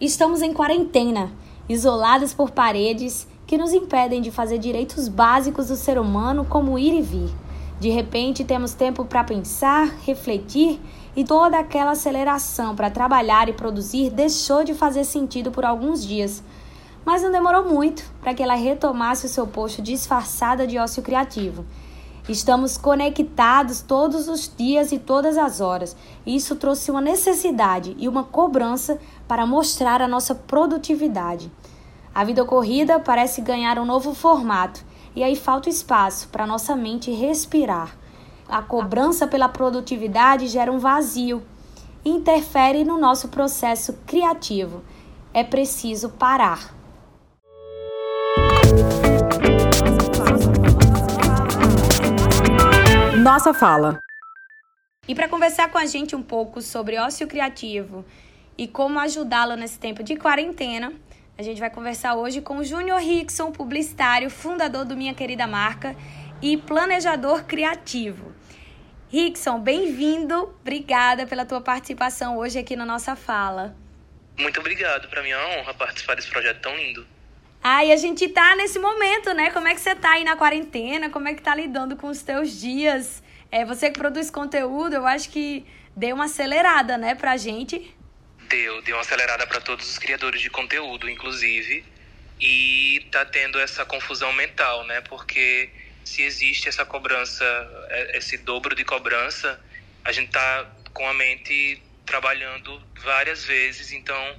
Estamos em quarentena, isolados por paredes que nos impedem de fazer direitos básicos do ser humano, como ir e vir. De repente, temos tempo para pensar, refletir e toda aquela aceleração para trabalhar e produzir deixou de fazer sentido por alguns dias. Mas não demorou muito para que ela retomasse o seu posto disfarçada de ócio criativo. Estamos conectados todos os dias e todas as horas. Isso trouxe uma necessidade e uma cobrança para mostrar a nossa produtividade. A vida corrida parece ganhar um novo formato e aí falta espaço para nossa mente respirar. A cobrança pela produtividade gera um vazio e interfere no nosso processo criativo. É preciso parar. Nossa fala. E para conversar com a gente um pouco sobre ócio criativo e como ajudá-lo nesse tempo de quarentena, a gente vai conversar hoje com o Júnior Rickson, publicitário, fundador do Minha Querida Marca e planejador criativo. Rickson, bem-vindo. Obrigada pela tua participação hoje aqui na nossa fala. Muito obrigado. Para mim é uma honra participar desse projeto tão lindo. Ah, e a gente tá nesse momento, né? Como é que você tá aí na quarentena? Como é que tá lidando com os teus dias? É, você que produz conteúdo, eu acho que deu uma acelerada, né, pra gente. Deu, deu uma acelerada para todos os criadores de conteúdo, inclusive. E tá tendo essa confusão mental, né? Porque se existe essa cobrança, é, esse dobro de cobrança, a gente tá com a mente trabalhando várias vezes, então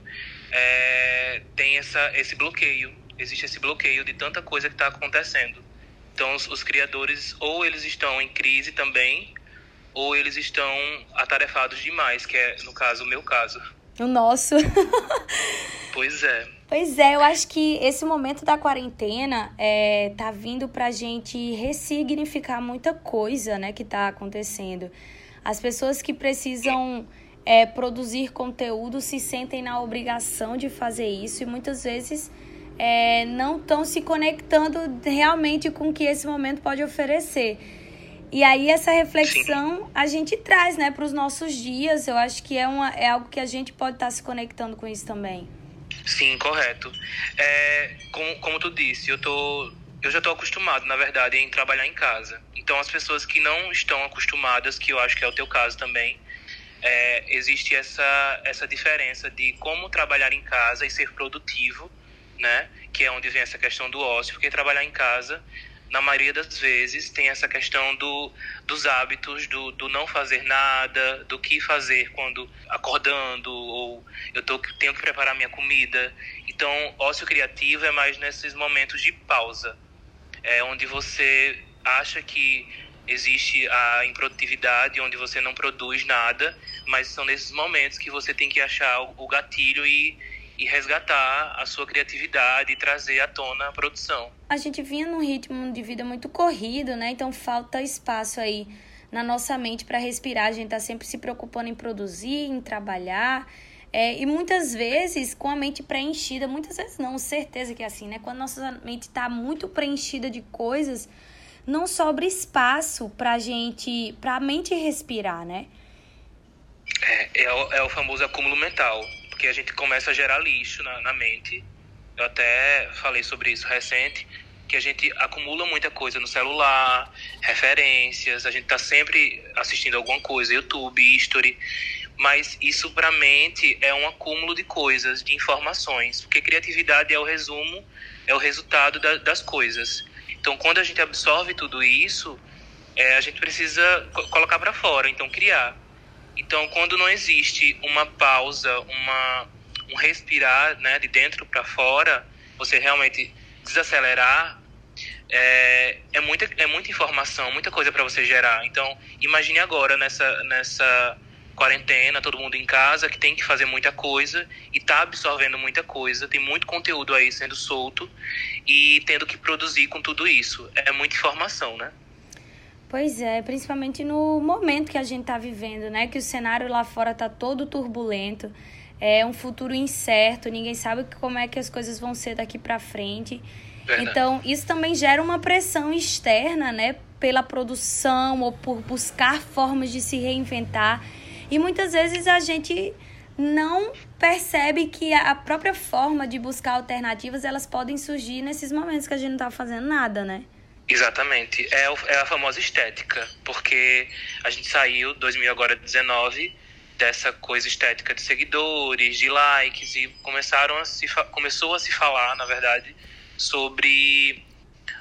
é, tem essa, esse bloqueio existe esse bloqueio de tanta coisa que está acontecendo. Então, os, os, criadores, ou eles estão em crise também, ou eles estão atarefados demais, que é, no caso, o meu caso. O nosso. pois é. Pois é, eu acho que esse momento da quarentena é, tá vindo pra gente ressignificar muita coisa, né, que tá acontecendo. As pessoas que precisam é, produzir conteúdo se sentem na obrigação de fazer isso e muitas vezes é, não estão se conectando realmente com o que esse momento pode oferecer. E aí essa reflexão a gente traz, né, para os nossos dias. Eu acho que é, uma, é algo que a gente pode estar tá se conectando com isso também. Sim, correto. É, como, como tu disse, eu tô, eu já estou acostumado, na verdade, em trabalhar em casa. Então as pessoas que não estão acostumadas, que eu acho que é o teu caso também, é, existe essa, essa diferença de como trabalhar em casa e ser produtivo né? Que é onde vem essa questão do ócio, porque trabalhar em casa, na maioria das vezes, tem essa questão do, dos hábitos, do, do não fazer nada, do que fazer quando acordando, ou eu tô, tenho que preparar minha comida. Então, ócio criativo é mais nesses momentos de pausa, é onde você acha que existe a improdutividade, onde você não produz nada, mas são nesses momentos que você tem que achar o gatilho e e resgatar a sua criatividade e trazer à tona a produção. A gente vinha num ritmo de vida muito corrido, né? Então falta espaço aí na nossa mente para respirar. A gente tá sempre se preocupando em produzir, em trabalhar. É, e muitas vezes com a mente preenchida, muitas vezes não, certeza que é assim, né? Quando nossa mente está muito preenchida de coisas, não sobra espaço pra gente, pra mente respirar, né? É, é, o, é o famoso acúmulo mental porque a gente começa a gerar lixo na, na mente. Eu até falei sobre isso recente, que a gente acumula muita coisa no celular, referências, a gente está sempre assistindo alguma coisa, YouTube, History, mas isso para a mente é um acúmulo de coisas, de informações, porque criatividade é o resumo, é o resultado da, das coisas. Então, quando a gente absorve tudo isso, é, a gente precisa colocar para fora, então criar. Então, quando não existe uma pausa, uma, um respirar né, de dentro para fora, você realmente desacelerar, é, é, muita, é muita informação, muita coisa para você gerar. Então, imagine agora nessa, nessa quarentena, todo mundo em casa, que tem que fazer muita coisa e está absorvendo muita coisa, tem muito conteúdo aí sendo solto e tendo que produzir com tudo isso. É muita informação, né? Pois é, principalmente no momento que a gente está vivendo, né? Que o cenário lá fora está todo turbulento, é um futuro incerto, ninguém sabe como é que as coisas vão ser daqui para frente. Verdade. Então, isso também gera uma pressão externa, né? Pela produção ou por buscar formas de se reinventar. E muitas vezes a gente não percebe que a própria forma de buscar alternativas, elas podem surgir nesses momentos que a gente não tá fazendo nada, né? Exatamente. É, é a famosa estética, porque a gente saiu, 2000 agora 19, dessa coisa estética de seguidores, de likes, e começaram a se, começou a se falar, na verdade, sobre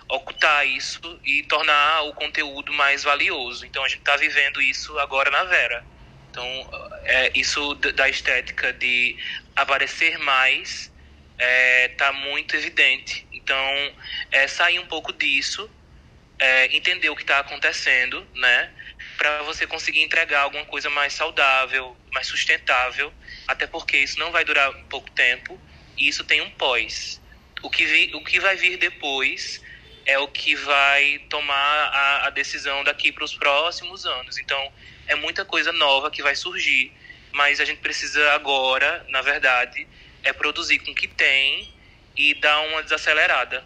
ocultar isso e tornar o conteúdo mais valioso. Então a gente está vivendo isso agora na Vera. Então é, isso da estética de aparecer mais está é, muito evidente. Então é sair um pouco disso, é, entender o que está acontecendo, né? Para você conseguir entregar alguma coisa mais saudável, mais sustentável, até porque isso não vai durar pouco tempo e isso tem um pós. O que, vi, o que vai vir depois é o que vai tomar a, a decisão daqui para os próximos anos. Então, é muita coisa nova que vai surgir, mas a gente precisa agora, na verdade, é produzir com o que tem e dar uma desacelerada.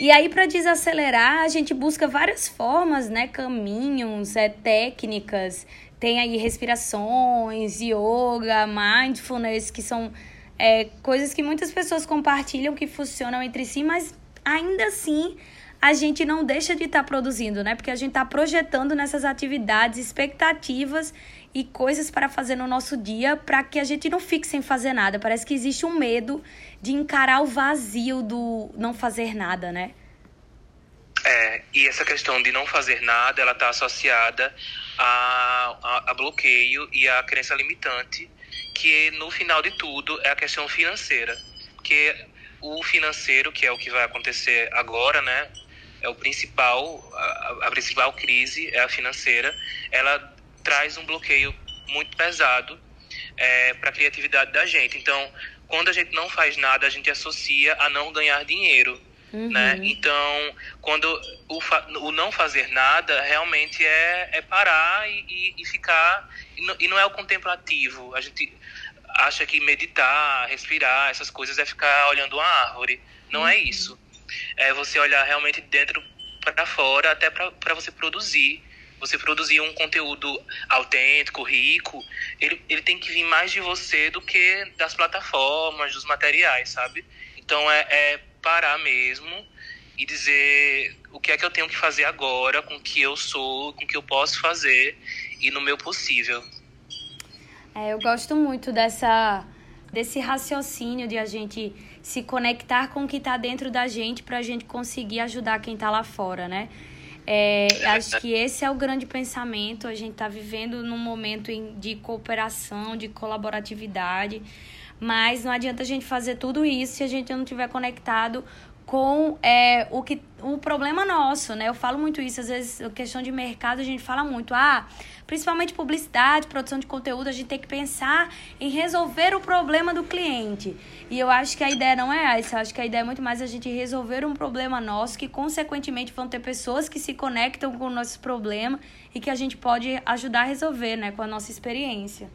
E aí, para desacelerar, a gente busca várias formas, né? Caminhos, é, técnicas. Tem aí respirações, yoga, mindfulness, que são é, coisas que muitas pessoas compartilham que funcionam entre si, mas ainda assim a gente não deixa de estar tá produzindo, né? Porque a gente está projetando nessas atividades expectativas e coisas para fazer no nosso dia para que a gente não fique sem fazer nada. Parece que existe um medo de encarar o vazio do não fazer nada, né? É, e essa questão de não fazer nada, ela está associada a, a, a bloqueio e a crença limitante, que no final de tudo é a questão financeira. Porque o financeiro, que é o que vai acontecer agora, né? É o principal, a, a principal crise é a financeira. Ela traz um bloqueio muito pesado é, para a criatividade da gente. Então, quando a gente não faz nada, a gente associa a não ganhar dinheiro. Uhum. Né? Então, quando o, o não fazer nada realmente é, é parar e, e, e ficar. E não, e não é o contemplativo. A gente acha que meditar, respirar, essas coisas é ficar olhando uma árvore. Não é uhum. é isso. É você olhar realmente dentro para fora, até para você produzir. Você produzir um conteúdo autêntico, rico, ele, ele tem que vir mais de você do que das plataformas, dos materiais, sabe? Então é, é parar mesmo e dizer o que é que eu tenho que fazer agora com o que eu sou, com o que eu posso fazer e no meu possível. É, eu gosto muito dessa desse raciocínio de a gente se conectar com o que está dentro da gente para a gente conseguir ajudar quem está lá fora, né? É, acho que esse é o grande pensamento. A gente está vivendo num momento de cooperação, de colaboratividade, mas não adianta a gente fazer tudo isso se a gente não estiver conectado com é, o que o problema nosso, né? Eu falo muito isso, às vezes, questão de mercado, a gente fala muito, ah, principalmente publicidade, produção de conteúdo, a gente tem que pensar em resolver o problema do cliente. E eu acho que a ideia não é essa, eu acho que a ideia é muito mais a gente resolver um problema nosso, que consequentemente vão ter pessoas que se conectam com o nosso problema e que a gente pode ajudar a resolver, né, com a nossa experiência.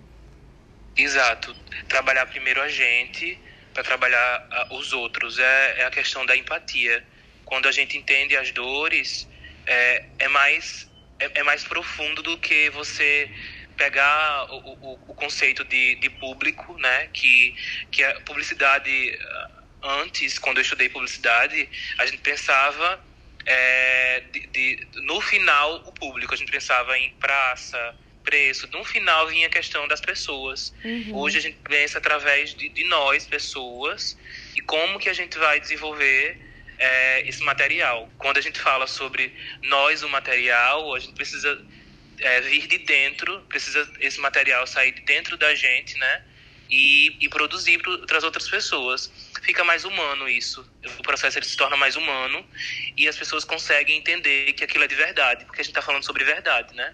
Exato. Trabalhar primeiro a gente para trabalhar os outros. É, é a questão da empatia. Quando a gente entende as dores, é, é mais é, é mais profundo do que você pegar o, o, o conceito de, de público, né? Que, que a publicidade antes, quando eu estudei publicidade, a gente pensava é, de, de, no final o público, a gente pensava em praça, preço. No final vinha a questão das pessoas. Uhum. Hoje a gente pensa através de, de, nós, pessoas, e como que a gente vai desenvolver é, esse material. Quando a gente fala sobre nós, o material, a gente precisa é, vir de dentro, precisa esse material sair de dentro da gente, né? E, e produzir para as outras pessoas. Fica mais humano isso. O processo ele se torna mais humano e as pessoas conseguem entender que aquilo é de verdade, porque a gente está falando sobre verdade, né?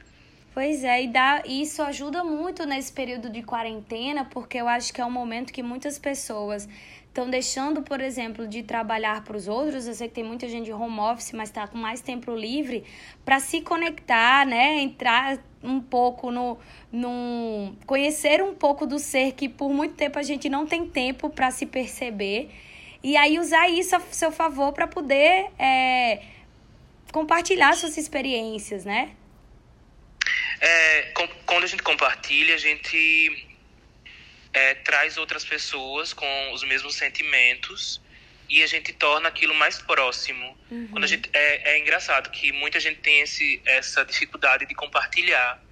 Pois é, e dá, isso ajuda muito nesse período de quarentena, porque eu acho que é um momento que muitas pessoas estão deixando, por exemplo, de trabalhar para os outros. Eu sei que tem muita gente de home office, mas está com mais tempo livre para se conectar, né? Entrar um pouco no, no. conhecer um pouco do ser que por muito tempo a gente não tem tempo para se perceber. E aí usar isso a seu favor para poder é, compartilhar suas experiências, né? É, com, quando a gente compartilha, a gente é, traz outras pessoas com os mesmos sentimentos e a gente torna aquilo mais próximo. Uhum. Quando a gente é, é engraçado que muita gente tem esse, essa dificuldade de compartilhar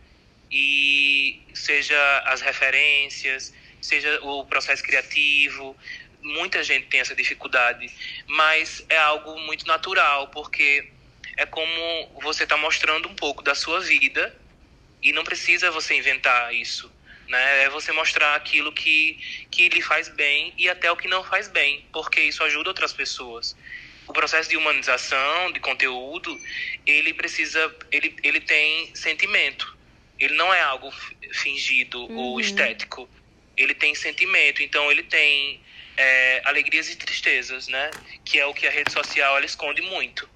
e seja as referências, seja o processo criativo, muita gente tem essa dificuldade, mas é algo muito natural porque é como você está mostrando um pouco da sua vida e não precisa você inventar isso. Né? É você mostrar aquilo que, que lhe faz bem e até o que não faz bem, porque isso ajuda outras pessoas. O processo de humanização, de conteúdo, ele precisa, ele, ele tem sentimento. Ele não é algo fingido uhum. ou estético. Ele tem sentimento, então ele tem é, alegrias e tristezas, né? Que é o que a rede social ela esconde muito.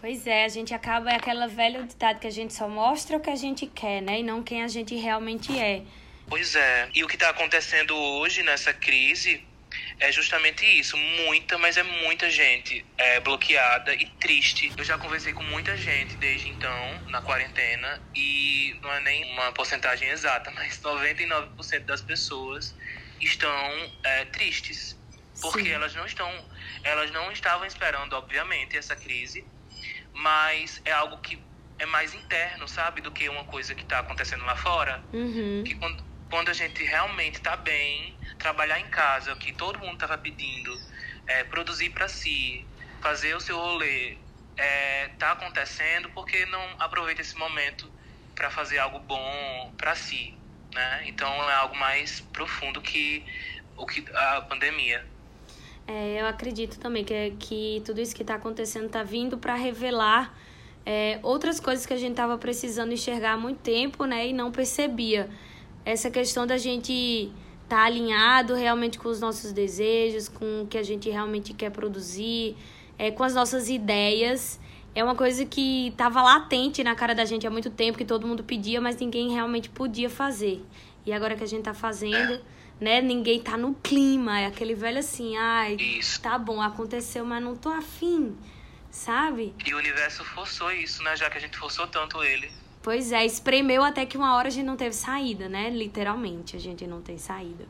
Pois é, a gente acaba é aquela velha ditado que a gente só mostra o que a gente quer, né? E não quem a gente realmente é. Pois é. E o que está acontecendo hoje nessa crise é justamente isso. Muita, mas é muita gente é, bloqueada e triste. Eu já conversei com muita gente desde então, na quarentena, e não é nem uma porcentagem exata, mas 99% das pessoas estão é, tristes. Porque Sim. elas não estão. Elas não estavam esperando, obviamente, essa crise mas é algo que é mais interno, sabe? Do que uma coisa que está acontecendo lá fora. Uhum. Que quando, quando a gente realmente está bem, trabalhar em casa, o que todo mundo estava pedindo, é, produzir para si, fazer o seu rolê, é, tá acontecendo, porque não aproveita esse momento para fazer algo bom para si, né? Então é algo mais profundo que o que a pandemia. É, eu acredito também que, que tudo isso que está acontecendo está vindo para revelar é, outras coisas que a gente estava precisando enxergar há muito tempo, né? E não percebia. Essa questão da gente estar tá alinhado realmente com os nossos desejos, com o que a gente realmente quer produzir, é, com as nossas ideias. É uma coisa que estava latente na cara da gente há muito tempo, que todo mundo pedia, mas ninguém realmente podia fazer. E agora que a gente está fazendo né? Ninguém tá no clima, é aquele velho assim, ai, isso. tá bom, aconteceu, mas não tô afim, sabe? E o universo forçou isso, né? Já que a gente forçou tanto ele. Pois é, espremeu até que uma hora a gente não teve saída, né? Literalmente, a gente não tem saída.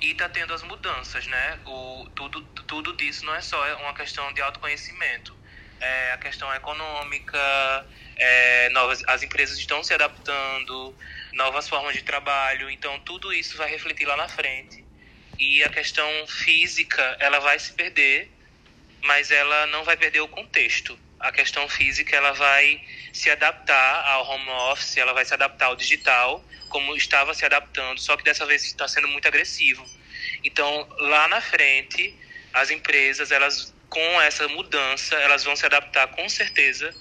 E tá tendo as mudanças, né? O, tudo, tudo disso não é só uma questão de autoconhecimento. É a questão econômica, é, novas, as empresas estão se adaptando, novas formas de trabalho, então tudo isso vai refletir lá na frente. E a questão física, ela vai se perder, mas ela não vai perder o contexto. A questão física, ela vai se adaptar ao home office, ela vai se adaptar ao digital, como estava se adaptando, só que dessa vez está sendo muito agressivo. Então, lá na frente, as empresas, elas com essa mudança, elas vão se adaptar com certeza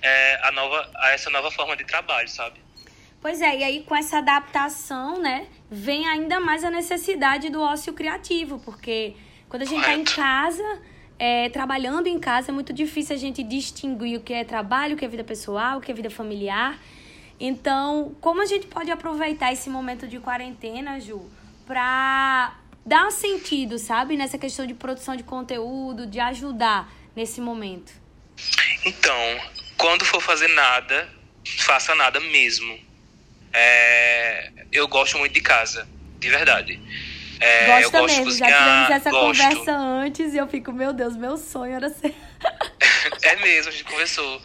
é, a, nova, a essa nova forma de trabalho, sabe? Pois é, e aí com essa adaptação, né, vem ainda mais a necessidade do ócio criativo, porque quando a gente está em casa, é, trabalhando em casa, é muito difícil a gente distinguir o que é trabalho, o que é vida pessoal, o que é vida familiar. Então, como a gente pode aproveitar esse momento de quarentena, Ju, para um sentido, sabe, nessa questão de produção de conteúdo, de ajudar nesse momento? Então, quando for fazer nada, faça nada mesmo. É, eu gosto muito de casa, de verdade. É, Gosta mesmo, cozinhar, já tivemos essa gosto. conversa antes e eu fico, meu Deus, meu sonho era ser. é mesmo, a gente conversou.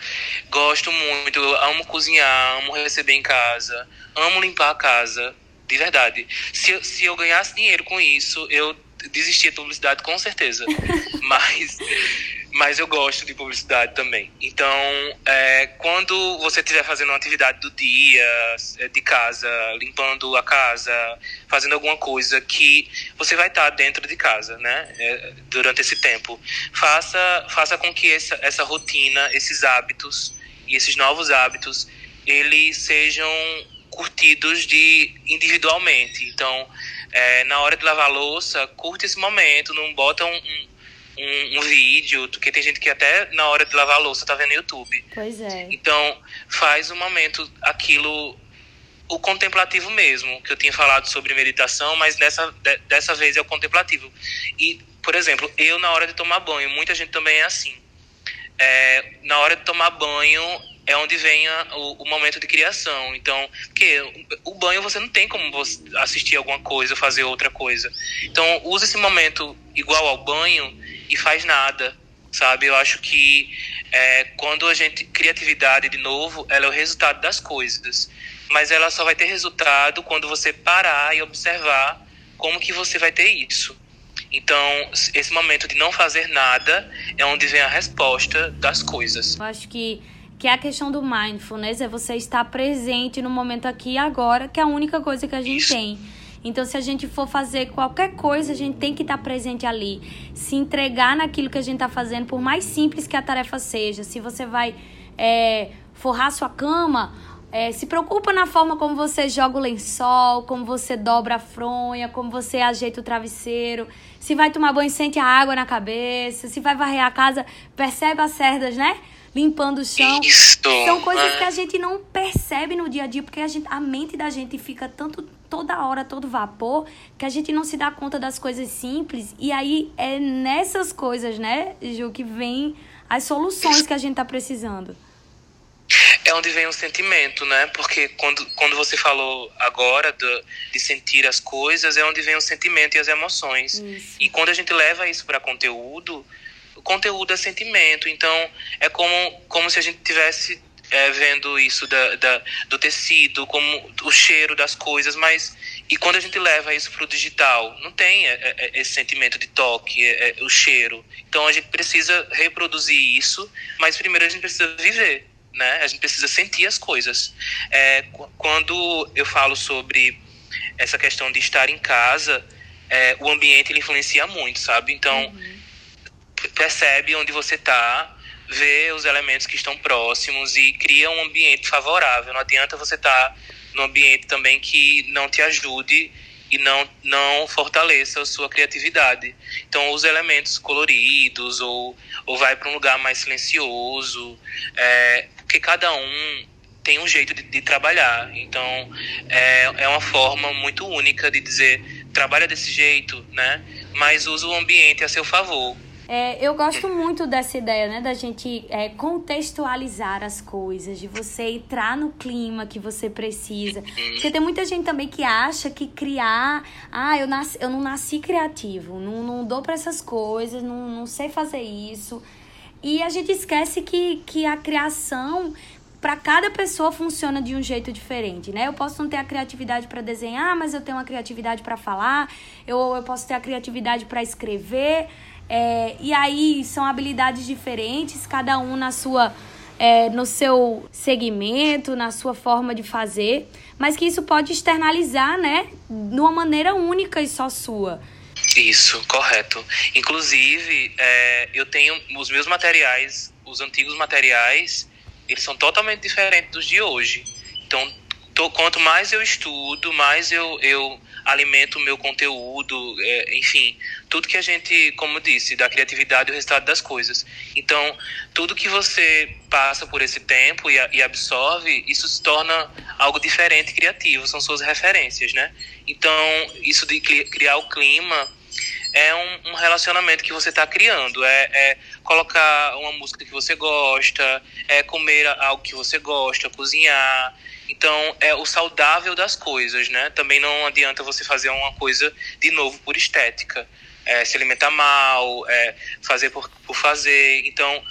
Gosto muito, amo cozinhar, amo receber em casa, amo limpar a casa, de verdade. Se, se eu ganhasse dinheiro com isso, eu desistia de publicidade com certeza. Mas mas eu gosto de publicidade também. Então, é, quando você estiver fazendo uma atividade do dia, é, de casa, limpando a casa, fazendo alguma coisa que você vai estar dentro de casa, né? É, durante esse tempo, faça, faça com que essa, essa rotina, esses hábitos e esses novos hábitos, eles sejam curtidos de individualmente. Então, é, na hora de lavar louça, curte esse momento, não bota um, um um, vídeo, porque tem gente que até na hora de lavar louça tá vendo no YouTube. Pois é. Então, faz um momento aquilo o contemplativo mesmo, que eu tinha falado sobre meditação, mas nessa de, dessa vez é o contemplativo. E, por exemplo, eu na hora de tomar banho, muita gente também é assim. É, na hora de tomar banho, é onde vem a, o, o, momento de criação. Então, o banho você não tem como assistir alguma coisa, fazer outra coisa. Então, usa esse momento igual ao banho e faz nada, sabe? Eu acho que é, quando a gente criatividade de novo, ela é o resultado das coisas, mas ela só vai ter resultado quando você parar e observar como que você vai ter isso. Então, esse momento de não fazer nada é onde vem a resposta das coisas. Eu acho que que é a questão do mindfulness, é você estar presente no momento aqui e agora, que é a única coisa que a gente Isso. tem. Então, se a gente for fazer qualquer coisa, a gente tem que estar presente ali, se entregar naquilo que a gente está fazendo, por mais simples que a tarefa seja. Se você vai é, forrar sua cama, é, se preocupa na forma como você joga o lençol, como você dobra a fronha, como você ajeita o travesseiro. Se vai tomar banho, sente a água na cabeça. Se vai varrer a casa, percebe as cerdas, né? Limpando o chão. Isso, São coisas que a gente não percebe no dia a dia, porque a, gente, a mente da gente fica tanto toda hora, todo vapor, que a gente não se dá conta das coisas simples. E aí é nessas coisas, né, Ju, que vem as soluções que a gente tá precisando. É onde vem o sentimento, né? Porque quando, quando você falou agora do, de sentir as coisas, é onde vem o sentimento e as emoções. Isso. E quando a gente leva isso para conteúdo, o conteúdo é sentimento. Então, é como, como se a gente tivesse é, vendo isso da, da, do tecido, como o cheiro das coisas, mas e quando a gente leva isso para o digital, não tem é, é, é, esse sentimento de toque, é, é, o cheiro. Então a gente precisa reproduzir isso, mas primeiro a gente precisa viver, né? A gente precisa sentir as coisas. Quando eu falo sobre essa questão de estar em casa, o ambiente ele influencia muito, sabe? Então uhum percebe onde você está, vê os elementos que estão próximos e cria um ambiente favorável. Não adianta você estar tá num ambiente também que não te ajude e não, não fortaleça a sua criatividade. Então, os elementos coloridos ou, ou vai para um lugar mais silencioso, é, porque cada um tem um jeito de, de trabalhar. Então, é, é uma forma muito única de dizer trabalha desse jeito, né? Mas usa o ambiente a seu favor. É, eu gosto muito dessa ideia, né? Da gente é, contextualizar as coisas, de você entrar no clima que você precisa. Porque tem muita gente também que acha que criar. Ah, eu, nasci, eu não nasci criativo, não, não dou para essas coisas, não, não sei fazer isso. E a gente esquece que, que a criação para cada pessoa funciona de um jeito diferente, né? Eu posso não ter a criatividade para desenhar, mas eu tenho uma criatividade para falar, eu, eu posso ter a criatividade para escrever, é, e aí são habilidades diferentes, cada um na sua, é, no seu segmento, na sua forma de fazer, mas que isso pode externalizar, né, de uma maneira única e só sua. Isso, correto. Inclusive, é, eu tenho os meus materiais, os antigos materiais, eles são totalmente diferentes dos de hoje. Então, tô, quanto mais eu estudo, mais eu, eu alimento o meu conteúdo, é, enfim, tudo que a gente, como disse, da criatividade e o resultado das coisas. Então, tudo que você passa por esse tempo e, e absorve, isso se torna algo diferente, criativo, são suas referências, né? Então, isso de criar o clima é um, um relacionamento que você está criando, é, é, colocar uma música que você gosta, é comer algo que você gosta, cozinhar, então, é o saudável das coisas, né? Também não adianta você fazer uma coisa de novo por estética. É, se alimentar mal, é, fazer por, por fazer. Então,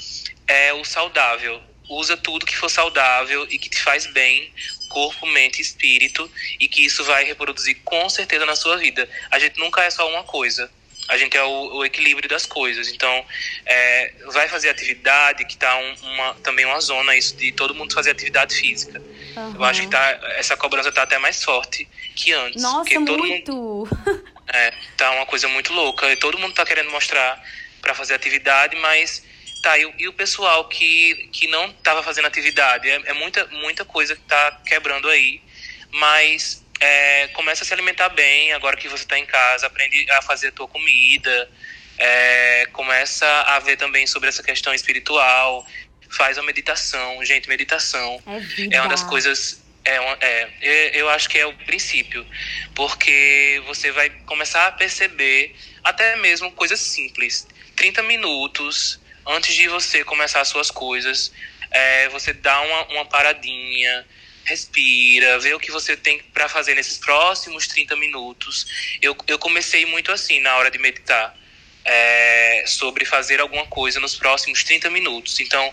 é o saudável. Usa tudo que for saudável e que te faz bem, corpo, mente espírito, e que isso vai reproduzir com certeza na sua vida. A gente nunca é só uma coisa a gente é o, o equilíbrio das coisas. Então, é, vai fazer atividade, que está um, uma, também uma zona isso de todo mundo fazer atividade física. Uhum. Eu acho que tá, essa cobrança está até mais forte que antes. Nossa, todo muito! Mundo, é, tá uma coisa muito louca. E todo mundo está querendo mostrar para fazer atividade, mas tá, e, e, o pessoal que, que não estava fazendo atividade? É, é, muita, muita coisa que está quebrando aí, mas é, começa a se alimentar bem agora que você está em casa, aprende a fazer a tua comida, é, começa a ver também sobre essa questão espiritual, faz a meditação, gente, meditação é, é uma das coisas é, uma, é, eu acho que é o princípio, porque você vai começar a perceber até mesmo coisas simples. 30 minutos antes de você começar as suas coisas, é você dá uma, uma paradinha, respira, vê o que você tem para fazer nesses próximos 30 minutos. Eu, eu comecei muito assim na hora de meditar, é, sobre fazer alguma coisa nos próximos 30 minutos. Então,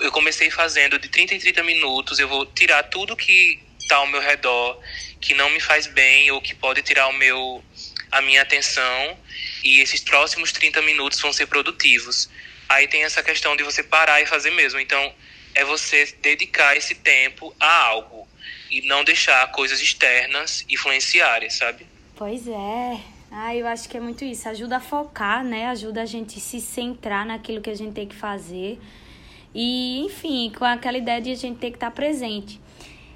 eu comecei fazendo de 30 em 30 minutos, eu vou tirar tudo que está ao meu redor, que não me faz bem ou que pode tirar o meu, a minha atenção, e esses próximos 30 minutos vão ser produtivos. Aí tem essa questão de você parar e fazer mesmo. Então, é você dedicar esse tempo a algo e não deixar coisas externas influenciarem, sabe? Pois é. Ah, eu acho que é muito isso. Ajuda a focar, né? Ajuda a gente se centrar naquilo que a gente tem que fazer. E, enfim, com aquela ideia de a gente ter que estar presente.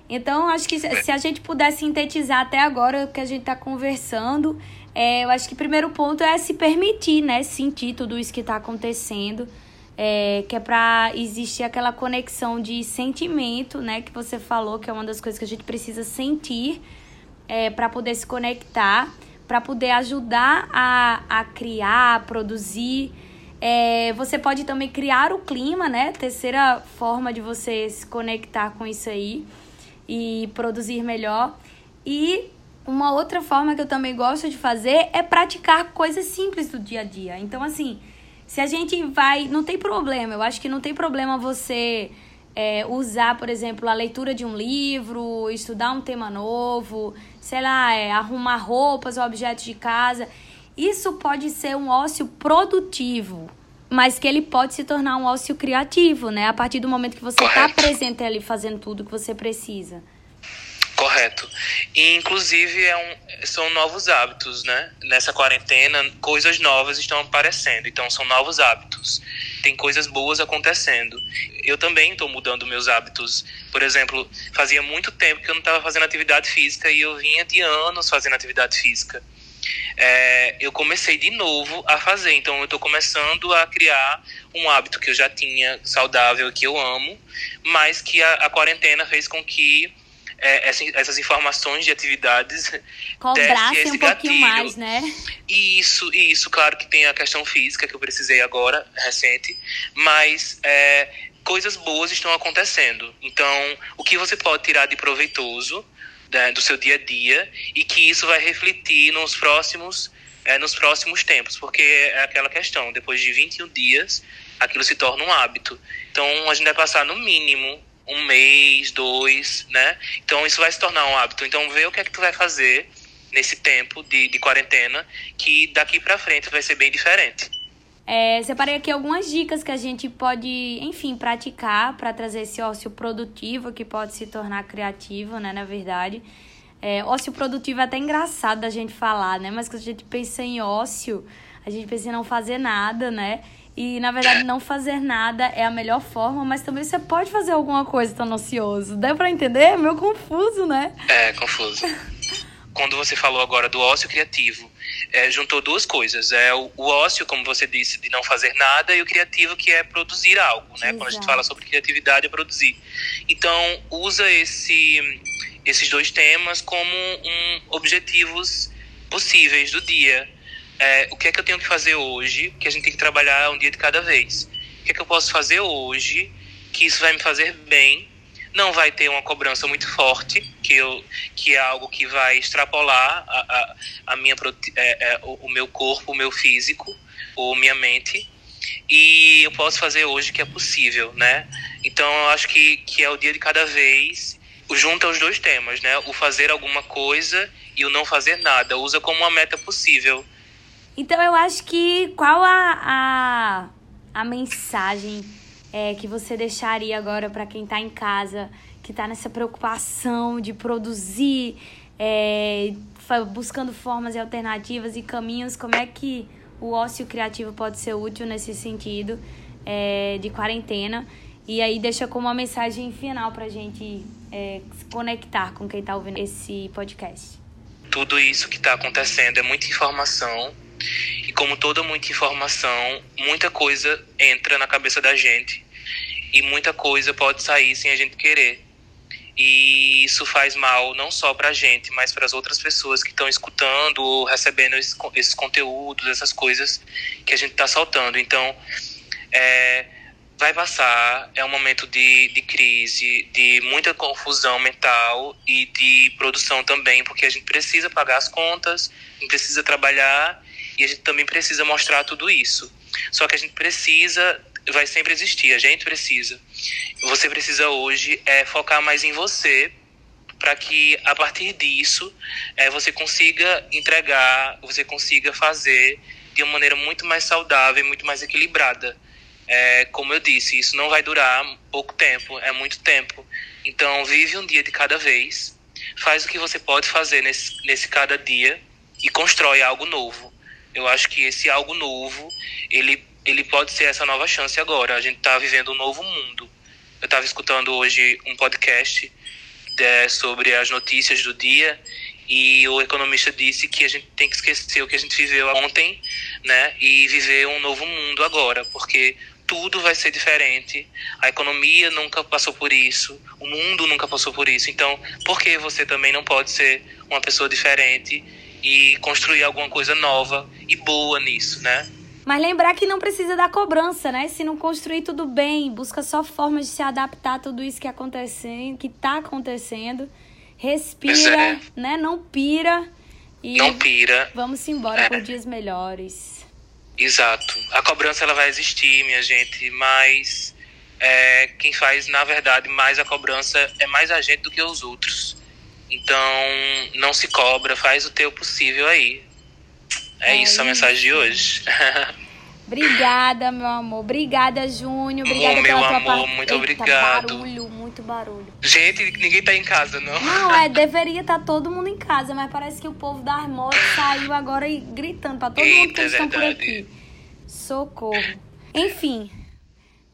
Então, acho que se a gente puder sintetizar até agora o que a gente está conversando, é, eu acho que o primeiro ponto é se permitir, né? Sentir tudo isso que está acontecendo é, que é para existir aquela conexão de sentimento, né, que você falou, que é uma das coisas que a gente precisa sentir é, para poder se conectar, para poder ajudar a, a criar, a produzir. É, você pode também criar o clima, né? Terceira forma de você se conectar com isso aí e produzir melhor. E uma outra forma que eu também gosto de fazer é praticar coisas simples do dia a dia. Então, assim, se a gente vai. Não tem problema, eu acho que não tem problema você é, usar, por exemplo, a leitura de um livro, estudar um tema novo, sei lá, é, arrumar roupas ou objetos de casa. Isso pode ser um ócio produtivo, mas que ele pode se tornar um ócio criativo, né? A partir do momento que você está presente ali fazendo tudo que você precisa. Correto. E, inclusive, é um, são novos hábitos, né? Nessa quarentena, coisas novas estão aparecendo. Então, são novos hábitos. Tem coisas boas acontecendo. Eu também estou mudando meus hábitos. Por exemplo, fazia muito tempo que eu não estava fazendo atividade física e eu vinha de anos fazendo atividade física. É, eu comecei de novo a fazer. Então, eu estou começando a criar um hábito que eu já tinha saudável, que eu amo, mas que a, a quarentena fez com que é, essas informações de atividades cobrasse um pouquinho gatilho. mais, né? Isso, isso, claro que tem a questão física que eu precisei agora, recente, mas é, coisas boas estão acontecendo. Então, o que você pode tirar de proveitoso né, do seu dia a dia e que isso vai refletir nos próximos, é, nos próximos tempos, porque é aquela questão, depois de 21 dias, aquilo se torna um hábito. Então, a gente vai passar no mínimo um mês, dois, né? Então isso vai se tornar um hábito. Então vê o que é que tu vai fazer nesse tempo de, de quarentena que daqui para frente vai ser bem diferente. É, separei aqui algumas dicas que a gente pode, enfim, praticar para trazer esse ócio produtivo que pode se tornar criativo, né? Na verdade. É, ócio produtivo é até engraçado da gente falar, né? Mas quando a gente pensa em ócio, a gente pensa em não fazer nada, né? E, na verdade, não fazer nada é a melhor forma, mas também você pode fazer alguma coisa tão ocioso. Deu pra entender? É meio confuso, né? É, confuso. Quando você falou agora do ócio criativo, é, juntou duas coisas. É o, o, ócio, como você disse, de não fazer nada, e o criativo, que é produzir algo, né? Exato. Quando a gente fala sobre criatividade, é produzir. Então, usa esse, esses dois temas como um, objetivos possíveis do dia é, o que é que eu tenho que fazer hoje, que a gente tem que trabalhar um dia de cada vez. O que é que eu posso fazer hoje, que isso vai me fazer bem, não vai ter uma cobrança muito forte, que, eu, que é algo que vai extrapolar a, a, a minha, é, é, o, o meu corpo, o meu físico, ou minha mente, e eu posso fazer hoje que é possível, né? Então eu acho que, que é o dia de cada vez, junta os dois temas, né? O fazer alguma coisa e o não fazer nada, usa como uma meta possível então eu acho que qual a, a, a mensagem é, que você deixaria agora para quem está em casa, que está nessa preocupação de produzir, é, buscando formas alternativas e caminhos, como é que o ócio criativo pode ser útil nesse sentido é, de quarentena? E aí deixa como uma mensagem final para a gente é, se conectar com quem está ouvindo esse podcast. Tudo isso que está acontecendo é muita informação e como toda muita informação, muita coisa entra na cabeça da gente e muita coisa pode sair sem a gente querer. E isso faz mal não só para a gente, mas para as outras pessoas que estão escutando ou recebendo esses conteúdos, essas coisas que a gente está soltando. Então, é, vai passar, é um momento de, de crise, de muita confusão mental e de produção também, porque a gente precisa pagar as contas, a gente precisa trabalhar e a gente também precisa mostrar tudo isso. Só que a gente precisa, vai sempre existir, a gente precisa. Você precisa hoje é focar mais em você para que a partir disso é, você consiga entregar, você consiga fazer de uma maneira muito mais saudável e muito mais equilibrada. É, como eu disse, isso não vai durar pouco tempo, é muito tempo. Então, vive um dia de cada vez, faz o que você pode fazer nesse, nesse cada dia e constrói algo novo. Eu acho que esse algo novo, ele, ele pode ser essa nova chance agora. A gente está vivendo um novo mundo. Eu estava escutando hoje um podcast é, sobre as notícias do dia e o economista disse que a gente tem que esquecer o que a gente viveu ontem, né, e viver um novo mundo agora, porque tudo vai ser diferente. A economia nunca passou por isso, o mundo nunca passou por isso. Então, por que você também não pode ser uma pessoa diferente e construir alguma coisa nova e boa nisso, né? Mas lembrar que não precisa da cobrança, né? Se não construir tudo bem, busca só formas de se adaptar a tudo isso que acontecendo, que tá acontecendo. Respira, é. né? Não pira. E não pira. Vamos embora é. por dias melhores. Exato. A cobrança ela vai existir, minha gente, mas é, quem faz, na verdade, mais a cobrança é mais a gente do que os outros. Então, não se cobra, faz o teu possível aí. É, é isso, isso a mensagem de hoje. Obrigada, meu amor. Obrigada, Júnior. Obrigada meu pela amor, tua muito Eita, obrigado. Barulho, muito barulho. Gente, ninguém tá em casa, não. Não, é, deveria estar tá todo mundo em casa, mas parece que o povo da motos saiu agora e gritando pra todo Eita, mundo que eles estão por aqui. Socorro. Enfim,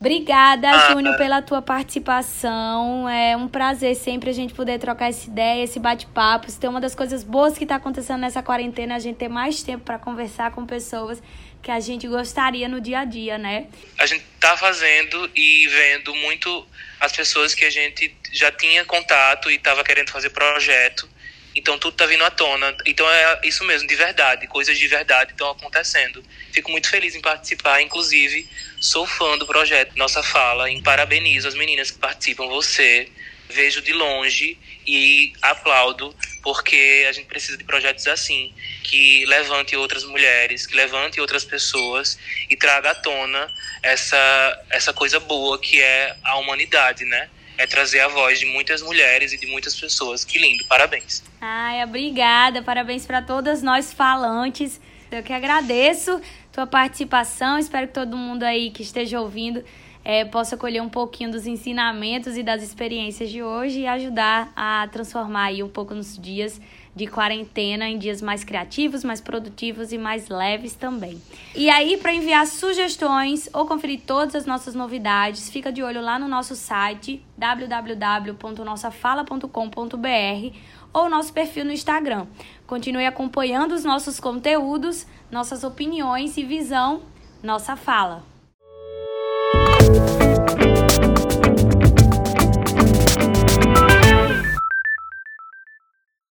Obrigada, ah, Júnior, pela tua participação. É um prazer sempre a gente poder trocar essa ideia, esse bate-papo. Isso é uma das coisas boas que está acontecendo nessa quarentena, a gente ter mais tempo para conversar com pessoas que a gente gostaria no dia a dia, né? A gente tá fazendo e vendo muito as pessoas que a gente já tinha contato e estava querendo fazer projeto. Então tudo tá vindo à tona. Então é isso mesmo, de verdade, coisas de verdade estão acontecendo. Fico muito feliz em participar, inclusive sou fã do projeto Nossa Fala, e parabenizo as meninas que participam, você, vejo de longe e aplaudo porque a gente precisa de projetos assim, que levante outras mulheres, que levante outras pessoas e traga à tona essa, essa coisa boa que é a humanidade, né? É trazer a voz de muitas mulheres e de muitas pessoas. Que lindo, parabéns. Ai, obrigada, parabéns para todas nós falantes. Eu que agradeço tua participação, espero que todo mundo aí que esteja ouvindo é, possa colher um pouquinho dos ensinamentos e das experiências de hoje e ajudar a transformar aí um pouco nos dias de quarentena em dias mais criativos, mais produtivos e mais leves também. E aí, para enviar sugestões ou conferir todas as nossas novidades, fica de olho lá no nosso site www.nossafala.com.br ou nosso perfil no Instagram. Continue acompanhando os nossos conteúdos, nossas opiniões e visão, nossa fala.